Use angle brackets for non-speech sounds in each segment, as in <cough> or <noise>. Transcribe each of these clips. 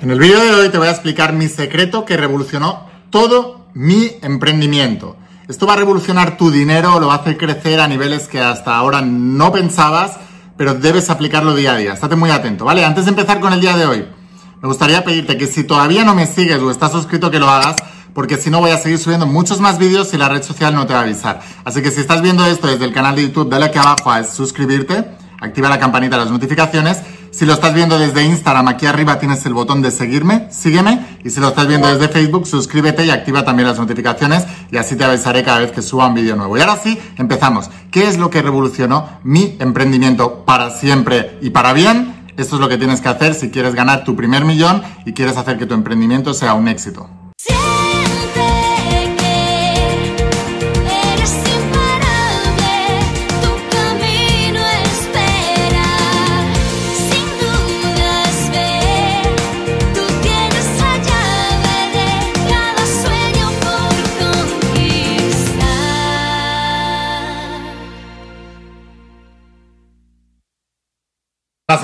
En el vídeo de hoy te voy a explicar mi secreto que revolucionó todo mi emprendimiento. Esto va a revolucionar tu dinero, lo va a hacer crecer a niveles que hasta ahora no pensabas, pero debes aplicarlo día a día. Estate muy atento, ¿vale? Antes de empezar con el día de hoy, me gustaría pedirte que si todavía no me sigues o estás suscrito que lo hagas, porque si no voy a seguir subiendo muchos más vídeos y la red social no te va a avisar. Así que si estás viendo esto desde el canal de YouTube, dale aquí abajo a suscribirte, activa la campanita de las notificaciones si lo estás viendo desde Instagram, aquí arriba tienes el botón de seguirme, sígueme. Y si lo estás viendo desde Facebook, suscríbete y activa también las notificaciones y así te avisaré cada vez que suba un vídeo nuevo. Y ahora sí, empezamos. ¿Qué es lo que revolucionó mi emprendimiento para siempre y para bien? Esto es lo que tienes que hacer si quieres ganar tu primer millón y quieres hacer que tu emprendimiento sea un éxito.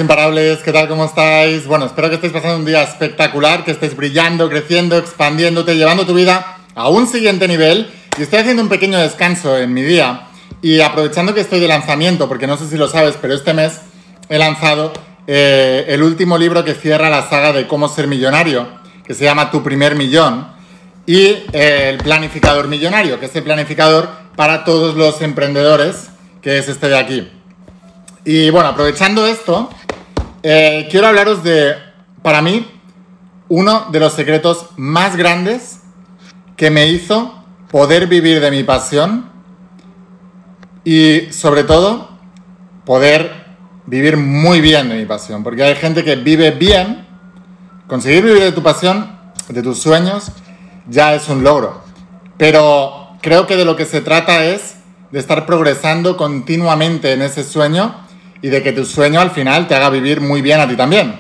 Imparables, ¿qué tal? ¿Cómo estáis? Bueno, espero que estéis pasando un día espectacular, que estés brillando, creciendo, expandiéndote, llevando tu vida a un siguiente nivel. Y estoy haciendo un pequeño descanso en mi día y aprovechando que estoy de lanzamiento, porque no sé si lo sabes, pero este mes he lanzado eh, el último libro que cierra la saga de cómo ser millonario, que se llama Tu primer millón, y eh, el planificador millonario, que es el planificador para todos los emprendedores, que es este de aquí. Y bueno, aprovechando esto, eh, quiero hablaros de, para mí, uno de los secretos más grandes que me hizo poder vivir de mi pasión y sobre todo poder vivir muy bien de mi pasión, porque hay gente que vive bien, conseguir vivir de tu pasión, de tus sueños, ya es un logro, pero creo que de lo que se trata es de estar progresando continuamente en ese sueño y de que tu sueño al final te haga vivir muy bien a ti también.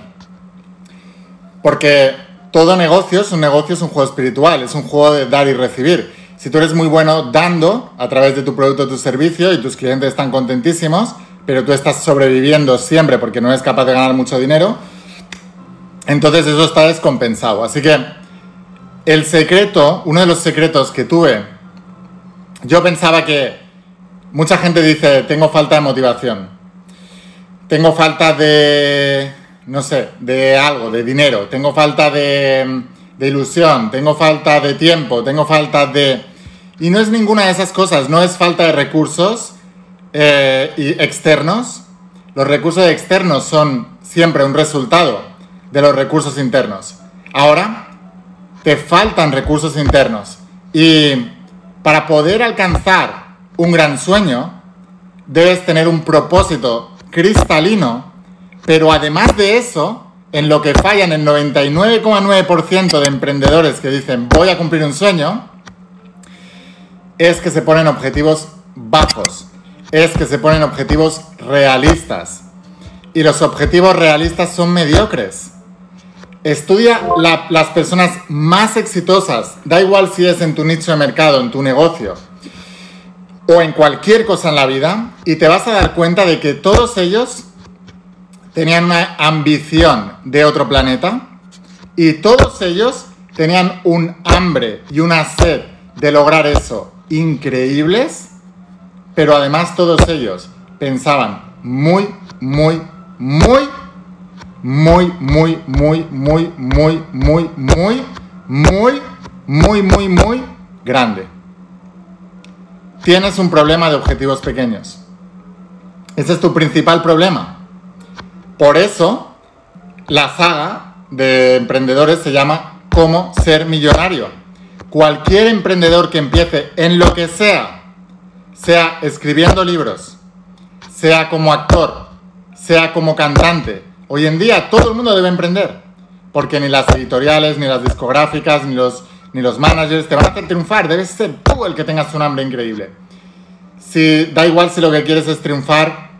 Porque todo negocio es un negocio, es un juego espiritual, es un juego de dar y recibir. Si tú eres muy bueno dando a través de tu producto o tu servicio y tus clientes están contentísimos, pero tú estás sobreviviendo siempre porque no eres capaz de ganar mucho dinero, entonces eso está descompensado. Así que el secreto, uno de los secretos que tuve, yo pensaba que mucha gente dice, tengo falta de motivación tengo falta de, no sé, de algo, de dinero, tengo falta de, ilusión, tengo falta de tiempo, tengo falta de... Y no es ninguna de esas cosas, no es falta de recursos eh, externos. Los recursos externos son siempre un resultado de los recursos internos. Ahora, te faltan recursos internos. Y para poder alcanzar un gran sueño, debes tener un propósito cristalino, pero además de eso, en lo que fallan el 99,9% de emprendedores que dicen voy a cumplir un sueño, es que se ponen objetivos bajos, es que se ponen objetivos realistas. Y los objetivos realistas son mediocres. Estudia las personas más exitosas, da igual si es en tu nicho de mercado, en tu negocio, o en cualquier cosa en la vida y te vas a dar cuenta de que todos ellos tenían una ambición de otro planeta y todos ellos tenían un hambre y una sed de lograr eso increíbles, pero además todos ellos pensaban muy, muy, muy, muy, muy, muy, muy, muy, muy, muy, muy, muy, muy, muy grande tienes un problema de objetivos pequeños. Ese es tu principal problema. Por eso, la saga de emprendedores se llama Cómo ser millonario. Cualquier emprendedor que empiece en lo que sea, sea escribiendo libros, sea como actor, sea como cantante, hoy en día todo el mundo debe emprender. Porque ni las editoriales, ni las discográficas, ni los ni los managers te van a hacer triunfar. Debes ser tú el que tengas un hambre increíble. Si, da igual si lo que quieres es triunfar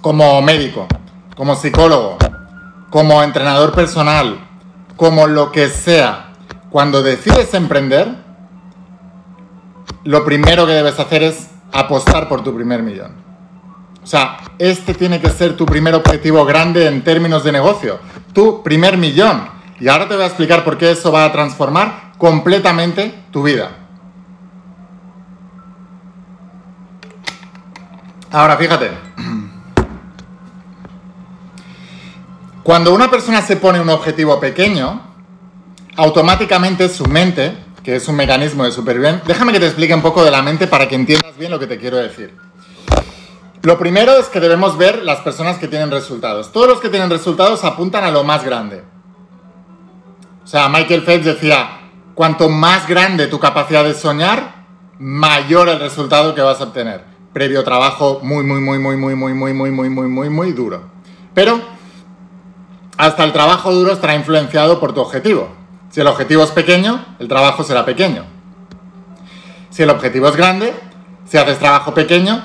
como médico, como psicólogo, como entrenador personal, como lo que sea. Cuando decides emprender, lo primero que debes hacer es apostar por tu primer millón. O sea, este tiene que ser tu primer objetivo grande en términos de negocio. Tu primer millón Y ahora te voy a explicar por qué eso va a transformar completamente tu vida. Ahora, fíjate. Cuando una persona se pone un objetivo pequeño, automáticamente su mente, que es un mecanismo de supervivencia, déjame que te explique un poco de la mente para que entiendas bien lo que te quiero decir. Lo primero es que debemos ver las personas que tienen resultados. Todos los que tienen resultados apuntan a lo más grande. O sea, Michael Phelps decía, cuanto más grande tu capacidad de soñar, mayor el resultado que vas a obtener. Previo trabajo muy, muy, muy, muy, muy, muy, muy, muy, muy, muy, muy, muy duro. Pero hasta el trabajo duro estará influenciado por tu objetivo. Si el objetivo es pequeño, el trabajo será pequeño. Si el objetivo es grande, si haces trabajo pequeño,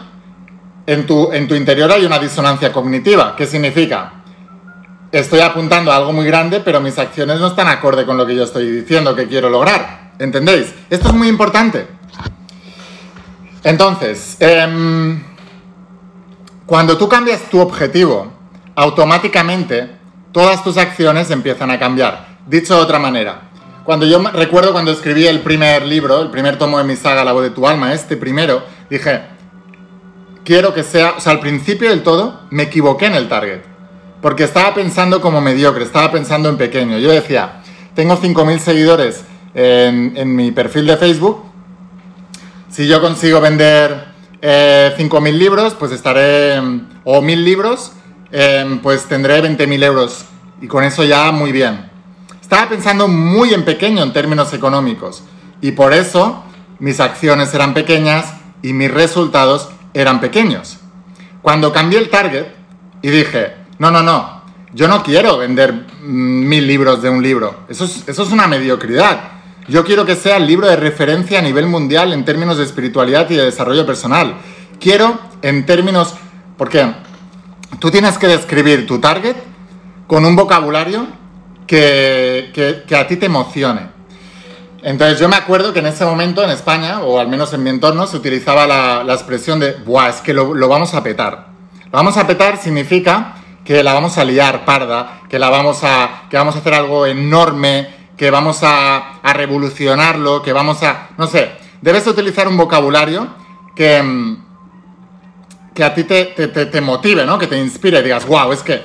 en tu, en tu interior hay una disonancia cognitiva. ¿Qué significa? Estoy apuntando a algo muy grande, pero mis acciones no están acorde con lo que yo estoy diciendo que quiero lograr. ¿Entendéis? Esto es muy importante. Entonces, em, cuando tú cambias tu objetivo, automáticamente todas tus acciones empiezan a cambiar. Dicho de otra manera, cuando yo recuerdo cuando escribí el primer libro, el primer tomo de mi saga La voz de tu alma, este primero, dije, quiero que sea, o sea, al principio del todo me equivoqué en el target porque estaba pensando como mediocre, estaba pensando en pequeño. Yo decía, tengo 5.000 seguidores en, mi perfil de Facebook, si yo consigo vender eh, 5.000 libros, pues estaré, o 1.000 libros, em, pues tendré 20.000 euros. Y con eso ya muy bien. Estaba pensando muy en pequeño en términos económicos. Y por eso mis acciones eran pequeñas y mis resultados eran pequeños. Cuando cambié el target y dije, no, no, no. Yo no quiero vender mm, mil libros de un libro. Eso es, eso es una mediocridad. Yo quiero que sea el libro de referencia a nivel mundial en términos de espiritualidad y de desarrollo personal. Quiero en términos... Porque tú tienes que describir tu target con un vocabulario que, que, a ti te emocione. Entonces yo me acuerdo que en ese momento en España, o al menos en mi entorno, se utilizaba la, la expresión de, ¡buah, es que lo, lo vamos a petar! Lo vamos a petar significa que la vamos a liar parda, que la vamos a, que vamos a hacer algo enorme, que vamos a, revolucionarlo, que vamos a, no sé, debes utilizar un vocabulario que, mm, que a ti te, motive, ¿no? Que te inspire y digas, wow, es que...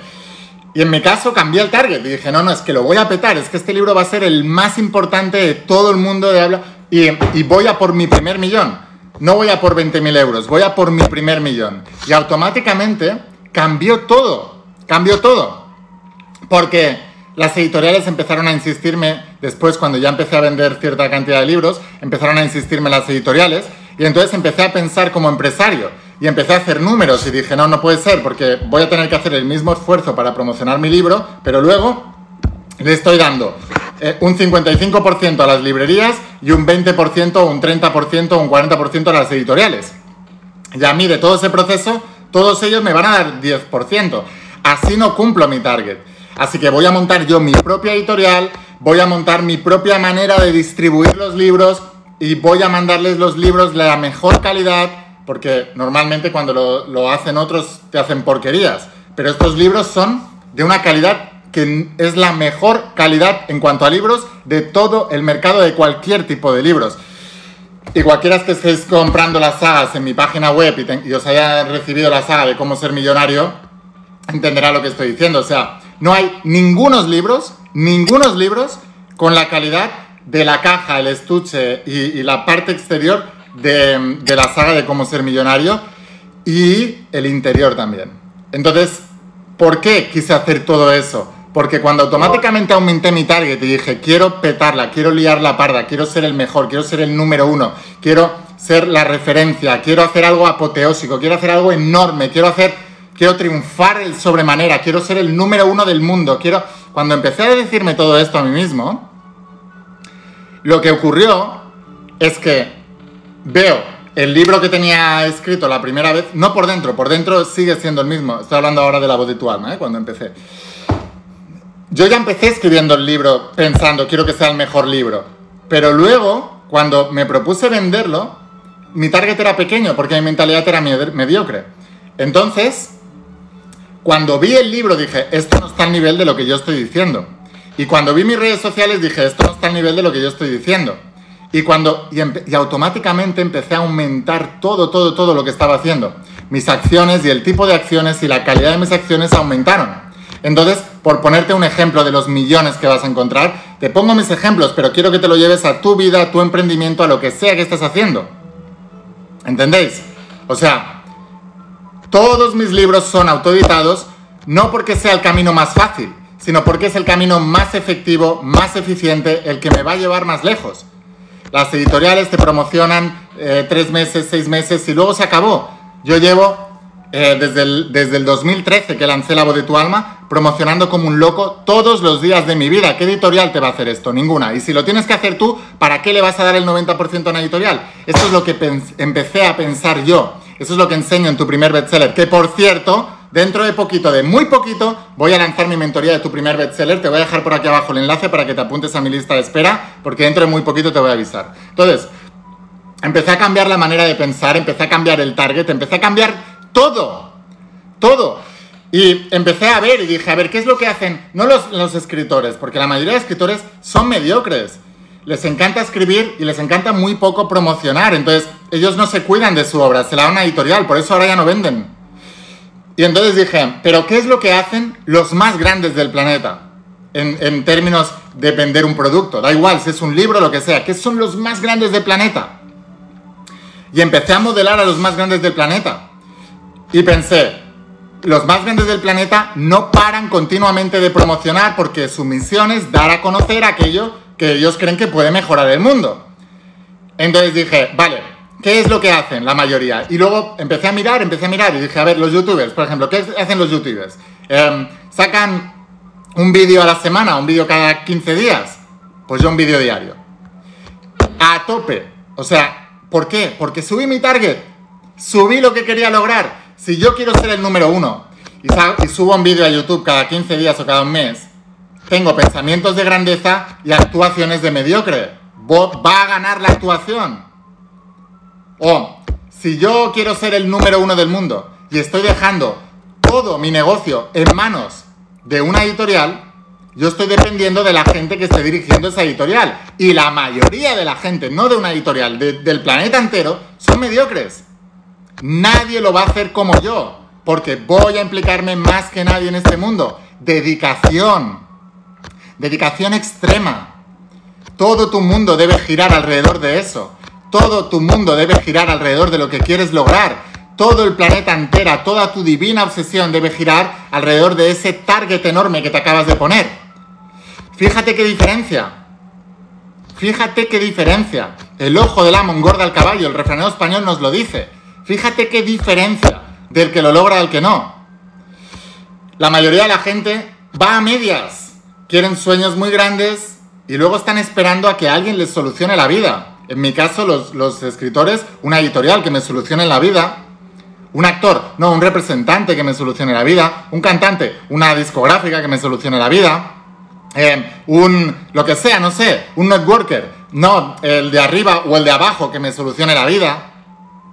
Y en mi caso cambié el target y dije, no, no, es que lo voy a petar, es que este libro va a ser el más importante de todo el mundo de habla y, y voy a por mi primer millón. No voy a por 20.000 euros, voy a por mi primer millón. Y automáticamente cambió todo cambió todo. Porque las editoriales empezaron a insistirme, después cuando ya empecé a vender cierta cantidad de libros, empezaron a insistirme las editoriales y entonces empecé a pensar como empresario y empecé a hacer números y dije, no, no puede ser porque voy a tener que hacer el mismo esfuerzo para promocionar mi libro, pero luego le estoy dando eh, un 55% a las librerías y un 20%, un 30%, un 40% a las editoriales. Y a mí de todo ese proceso, todos ellos me van a dar 10% así no cumplo mi target. Así que voy a montar yo mi propia editorial, voy a montar mi propia manera de distribuir los libros y voy a mandarles los libros de la mejor calidad, porque normalmente cuando lo, hacen otros te hacen porquerías, pero estos libros son de una calidad que es la mejor calidad en cuanto a libros de todo el mercado de cualquier tipo de libros. Y cualquiera que estéis comprando las sagas en mi página web y, y os haya recibido la saga de cómo ser millonario, entenderá lo que estoy diciendo. O sea, no hay ningunos libros, ningunos libros con la calidad de la caja, el estuche y, la parte exterior de, de, la saga de cómo ser millonario y el interior también. Entonces, ¿por qué quise hacer todo eso? Porque cuando automáticamente aumenté mi target y dije, quiero petarla, quiero liar la parda, quiero ser el mejor, quiero ser el número uno, quiero ser la referencia, quiero hacer algo apoteósico, quiero hacer algo enorme, quiero hacer quiero triunfar el sobremanera, quiero ser el número uno del mundo, quiero... Cuando empecé a decirme todo esto a mí mismo, lo que ocurrió es que veo el libro que tenía escrito la primera vez, no por dentro, por dentro sigue siendo el mismo. Estoy hablando ahora de la voz de tu alma, ¿eh? cuando empecé. Yo ya empecé escribiendo el libro pensando, quiero que sea el mejor libro. Pero luego, cuando me propuse venderlo, mi target era pequeño porque mi mentalidad era mediocre. Entonces, cuando vi el libro dije, esto no está al nivel de lo que yo estoy diciendo. Y cuando vi mis redes sociales dije, esto no está al nivel de lo que yo estoy diciendo. Y, cuando, y, automáticamente empecé a aumentar todo, todo, todo lo que estaba haciendo. Mis acciones y el tipo de acciones y la calidad de mis acciones aumentaron. Entonces, por ponerte un ejemplo de los millones que vas a encontrar, te pongo mis ejemplos, pero quiero que te lo lleves a tu vida, a tu emprendimiento, a lo que sea que estés haciendo. ¿Entendéis? O sea, todos mis libros son autoeditados, no porque sea el camino más fácil, sino porque es el camino más efectivo, más eficiente, el que me va a llevar más lejos. Las editoriales te promocionan eh, tres meses, seis meses y luego se acabó. Yo llevo eh, desde, el, desde el 2013 que lancé La voz de tu alma promocionando como un loco todos los días de mi vida. ¿Qué editorial te va a hacer esto? Ninguna. Y si lo tienes que hacer tú, ¿para qué le vas a dar el 90% a una editorial? Esto es lo que empecé a pensar yo. Eso es lo que enseño en tu primer bestseller. Que por cierto, dentro de poquito, de muy poquito, voy a lanzar mi mentoría de tu primer bestseller. Te voy a dejar por aquí abajo el enlace para que te apuntes a mi lista de espera, porque dentro de muy poquito te voy a avisar. Entonces, empecé a cambiar la manera de pensar, empecé a cambiar el target, empecé a cambiar todo. Todo. Y empecé a ver y dije, a ver, ¿qué es lo que hacen? No los, los escritores, porque la mayoría de escritores son mediocres. Les encanta escribir y les encanta muy poco promocionar. Entonces, ellos no se cuidan de su obra, se la dan a una editorial, por eso ahora ya no venden. Y entonces dije, pero ¿qué es lo que hacen los más grandes del planeta? En, términos de vender un producto. Da igual si es un libro lo que sea. ¿Qué son los más grandes del planeta? Y empecé a modelar a los más grandes del planeta. Y pensé, los más grandes del planeta no paran continuamente de promocionar porque su misión es dar a conocer aquello que ellos creen que puede mejorar el mundo. Entonces dije, vale, ¿Qué es lo que hacen la mayoría? Y luego empecé a mirar, empecé a mirar y dije, a ver, los youtubers, por ejemplo, ¿qué hacen los youtubers? Em, ¿Sacan un vídeo a la semana, un vídeo cada 15 días? Pues yo un vídeo diario. A tope. O sea, ¿por qué? Porque subí mi target. Subí lo que quería lograr. Si yo quiero ser el número uno y, y subo un vídeo a YouTube cada 15 días o cada un mes, tengo pensamientos de grandeza y actuaciones de mediocre. Va a ganar la actuación o si yo quiero ser el número uno del mundo y estoy dejando todo mi negocio en manos de una editorial, yo estoy dependiendo de la gente que esté dirigiendo esa editorial. Y la mayoría de la gente, no de una editorial, del planeta entero, son mediocres. Nadie lo va a hacer como yo, porque voy a implicarme más que nadie en este mundo. Dedicación. Dedicación extrema. Todo tu mundo debe girar alrededor de eso. Todo tu mundo debe girar alrededor de lo que quieres lograr. Todo el planeta entera, toda tu divina obsesión debe girar alrededor de ese target enorme que te acabas de poner. Fíjate qué diferencia. Fíjate qué diferencia. El ojo del amo engorda al caballo, el refranero español nos lo dice. Fíjate qué diferencia del que lo logra al que no. La mayoría de la gente va a medias. Quieren sueños muy grandes y luego están esperando a que alguien les solucione la vida. En mi caso, los, escritores, una editorial que me solucione la vida, un actor, no, un representante que me solucione la vida, un cantante, una discográfica que me solucione la vida, eh, un, lo que sea, no sé, un networker, no, el de arriba o el de abajo que me solucione la vida.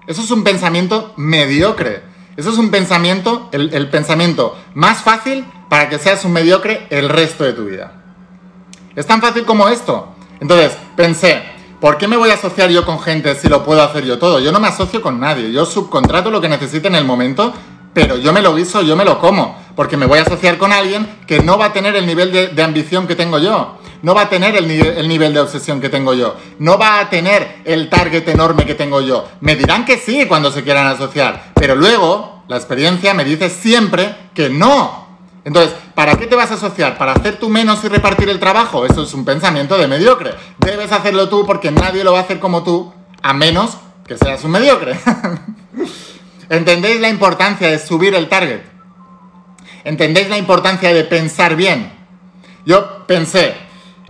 Eso es un pensamiento mediocre. Eso es un pensamiento, el pensamiento más fácil para que seas un mediocre el resto de tu vida. Es tan fácil como esto. Entonces, pensé, ¿Por qué me voy a asociar yo con gente si lo puedo hacer yo todo? Yo no me asocio con nadie. Yo subcontrato lo que necesite en el momento, pero yo me lo guiso, yo me lo como. Porque me voy a asociar con alguien que no va a tener el nivel de, ambición que tengo yo. No va a tener el, el nivel de obsesión que tengo yo. No va a tener el target enorme que tengo yo. Me dirán que sí cuando se quieran asociar. Pero luego, la experiencia me dice siempre que no. Entonces, ¿para qué te vas a asociar? ¿Para hacer tú menos y repartir el trabajo? Eso es un pensamiento de mediocre. Debes hacerlo tú porque nadie lo va a hacer como tú, a menos que seas un mediocre. <laughs> ¿Entendéis la importancia de subir el target? ¿Entendéis la importancia de pensar bien? Yo pensé,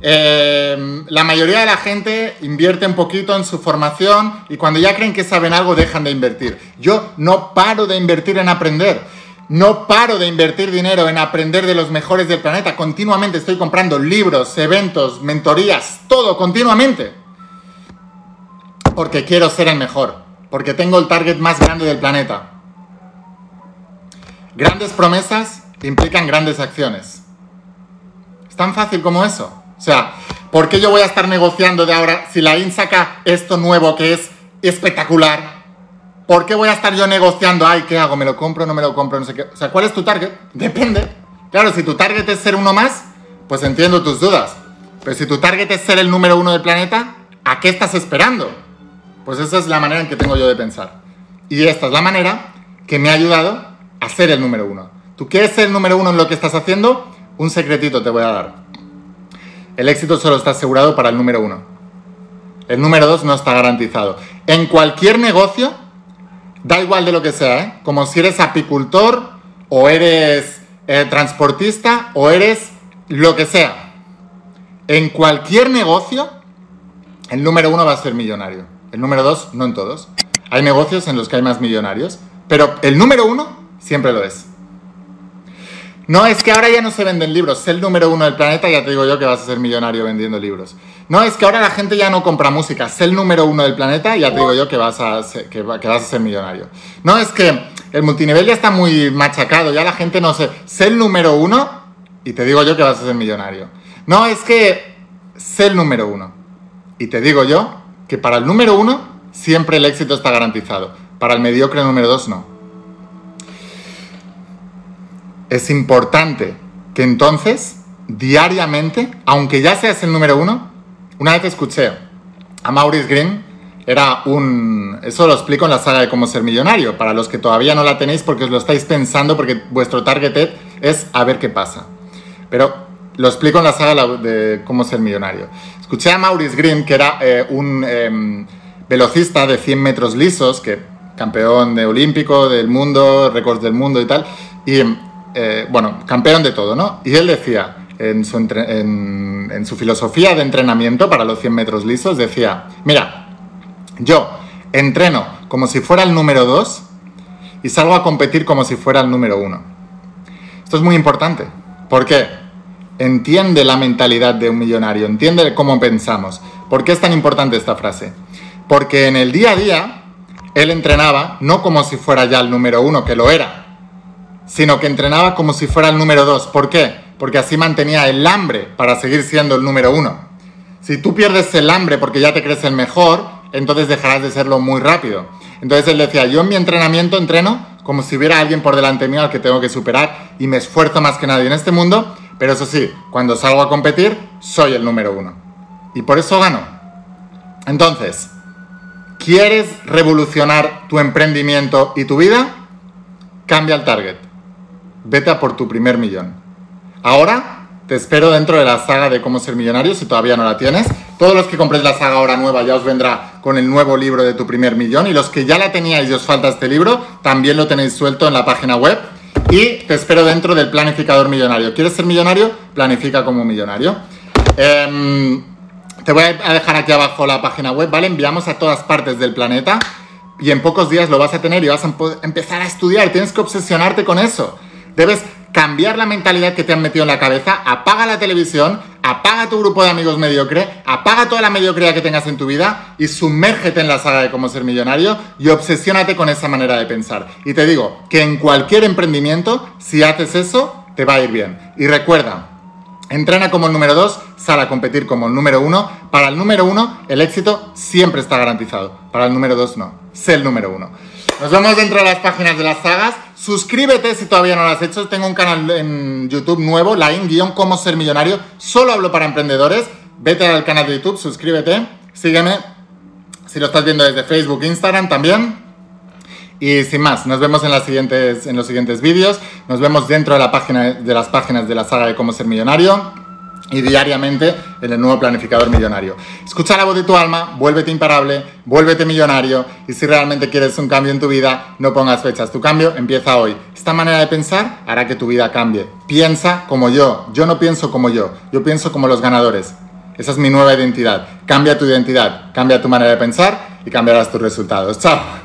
eh, la mayoría de la gente invierte un poquito en su formación y cuando ya creen que saben algo dejan de invertir. Yo no paro de invertir en aprender. No paro de invertir dinero en aprender de los mejores del planeta. Continuamente estoy comprando libros, eventos, mentorías, todo continuamente. Porque quiero ser el mejor. Porque tengo el target más grande del planeta. Grandes promesas implican grandes acciones. Es tan fácil como eso. O sea, ¿por qué yo voy a estar negociando de ahora si la IN saca esto nuevo que es espectacular? ¿Por qué voy a estar yo negociando? Ay, ¿qué hago? ¿Me lo compro? ¿No me lo compro? No sé qué. O sea, ¿cuál es tu target? Depende. Claro, si tu target es ser uno más, pues entiendo tus dudas. Pero si tu target es ser el número uno del planeta, ¿a qué estás esperando? Pues esa es la manera en que tengo yo de pensar. Y esta es la manera que me ha ayudado a ser el número uno. ¿Tú quieres ser el número uno en lo que estás haciendo? Un secretito te voy a dar. El éxito solo está asegurado para el número uno. El número dos no está garantizado. En cualquier negocio, da igual de lo que sea, ¿eh? como si eres apicultor o eres eh, transportista o eres lo que sea. En cualquier negocio, el número uno va a ser millonario. El número dos, no en todos. Hay negocios en los que hay más millonarios, pero el número uno siempre lo es. No, es que ahora ya no se venden libros. Sé el número uno del planeta, ya te digo yo que vas a ser millonario vendiendo libros. No, es que ahora la gente ya no compra música. Sé el número uno del planeta, ya te digo yo que vas a ser, que, vas a ser millonario. No, es que el multinivel ya está muy machacado, ya la gente no sé. Sé el número uno y te digo yo que vas a ser millonario. No, es que sé el número uno. Y te digo yo que para el número uno siempre el éxito está garantizado. Para el mediocre número dos no. Es importante que entonces, diariamente, aunque ya seas el número uno, una vez escuché a Maurice Green, era un... Eso lo explico en la saga de cómo ser millonario, para los que todavía no la tenéis porque os lo estáis pensando, porque vuestro target es a ver qué pasa. Pero lo explico en la saga de cómo ser millonario. Escuché a Maurice Green, que era eh, un em, velocista de 100 metros lisos, que campeón de olímpico, del mundo, récords del mundo y tal, y eh, bueno, campeón de todo, ¿no? Y él decía, en su, en su filosofía de entrenamiento para los 100 metros lisos, decía, mira, yo entreno como si fuera el número 2 y salgo a competir como si fuera el número 1. Esto es muy importante. ¿Por qué? entiende la mentalidad de un millonario, entiende cómo pensamos. ¿Por qué es tan importante esta frase? Porque en el día a día él entrenaba no como si fuera ya el número uno, que lo era, sino que entrenaba como si fuera el número dos. ¿Por qué? Porque así mantenía el hambre para seguir siendo el número uno. Si tú pierdes el hambre porque ya te crees el mejor, entonces dejarás de serlo muy rápido. Entonces él decía, yo en mi entrenamiento entreno como si hubiera alguien por delante mío al que tengo que superar y me esfuerzo más que nadie en este mundo pero eso sí, cuando salgo a competir, soy el número uno. Y por eso gano. Entonces, ¿quieres revolucionar tu emprendimiento y tu vida? Cambia el target. Vete a por tu primer millón. Ahora te espero dentro de la saga de cómo ser millonario si todavía no la tienes. Todos los que compréis la saga ahora nueva ya os vendrá con el nuevo libro de tu primer millón y los que ya la teníais y os falta este libro, también lo tenéis suelto en la página web y te espero dentro del planificador millonario. ¿Quieres ser millonario? Planifica como millonario. Em, te voy a dejar aquí abajo la página web, ¿vale? Enviamos a todas partes del planeta y en pocos días lo vas a tener y vas a empezar a estudiar. Tienes que obsesionarte con eso. Debes cambiar la mentalidad que te han metido en la cabeza, apaga la televisión, apaga tu grupo de amigos mediocre, apaga toda la mediocridad que tengas en tu vida y sumérgete en la saga de cómo ser millonario y obsesiónate con esa manera de pensar. Y te digo que en cualquier emprendimiento, si haces eso, te va a ir bien. Y recuerda, Entrena como el número 2, sale a competir como el número 1. Para el número 1, el éxito siempre está garantizado. Para el número 2, no. Sé el número 1. Nos vemos dentro de las páginas de las sagas. Suscríbete si todavía no lo has hecho. Tengo un canal en YouTube nuevo, la in cómo ser millonario. Solo hablo para emprendedores. Vete al canal de YouTube, suscríbete, sígueme. Si lo estás viendo desde Facebook, Instagram también. Y sin más, nos vemos en, los siguientes vídeos. Nos vemos dentro de las páginas de la saga de cómo ser millonario y diariamente en el nuevo planificador millonario. Escucha la voz de tu alma, vuélvete imparable, vuélvete millonario y si realmente quieres un cambio en tu vida, no pongas fechas. Tu cambio empieza hoy. Esta manera de pensar hará que tu vida cambie. Piensa como yo. Yo no pienso como yo, yo pienso como los ganadores. Esa es mi nueva identidad. Cambia tu identidad, cambia tu manera de pensar y cambiarás tus resultados. Chao.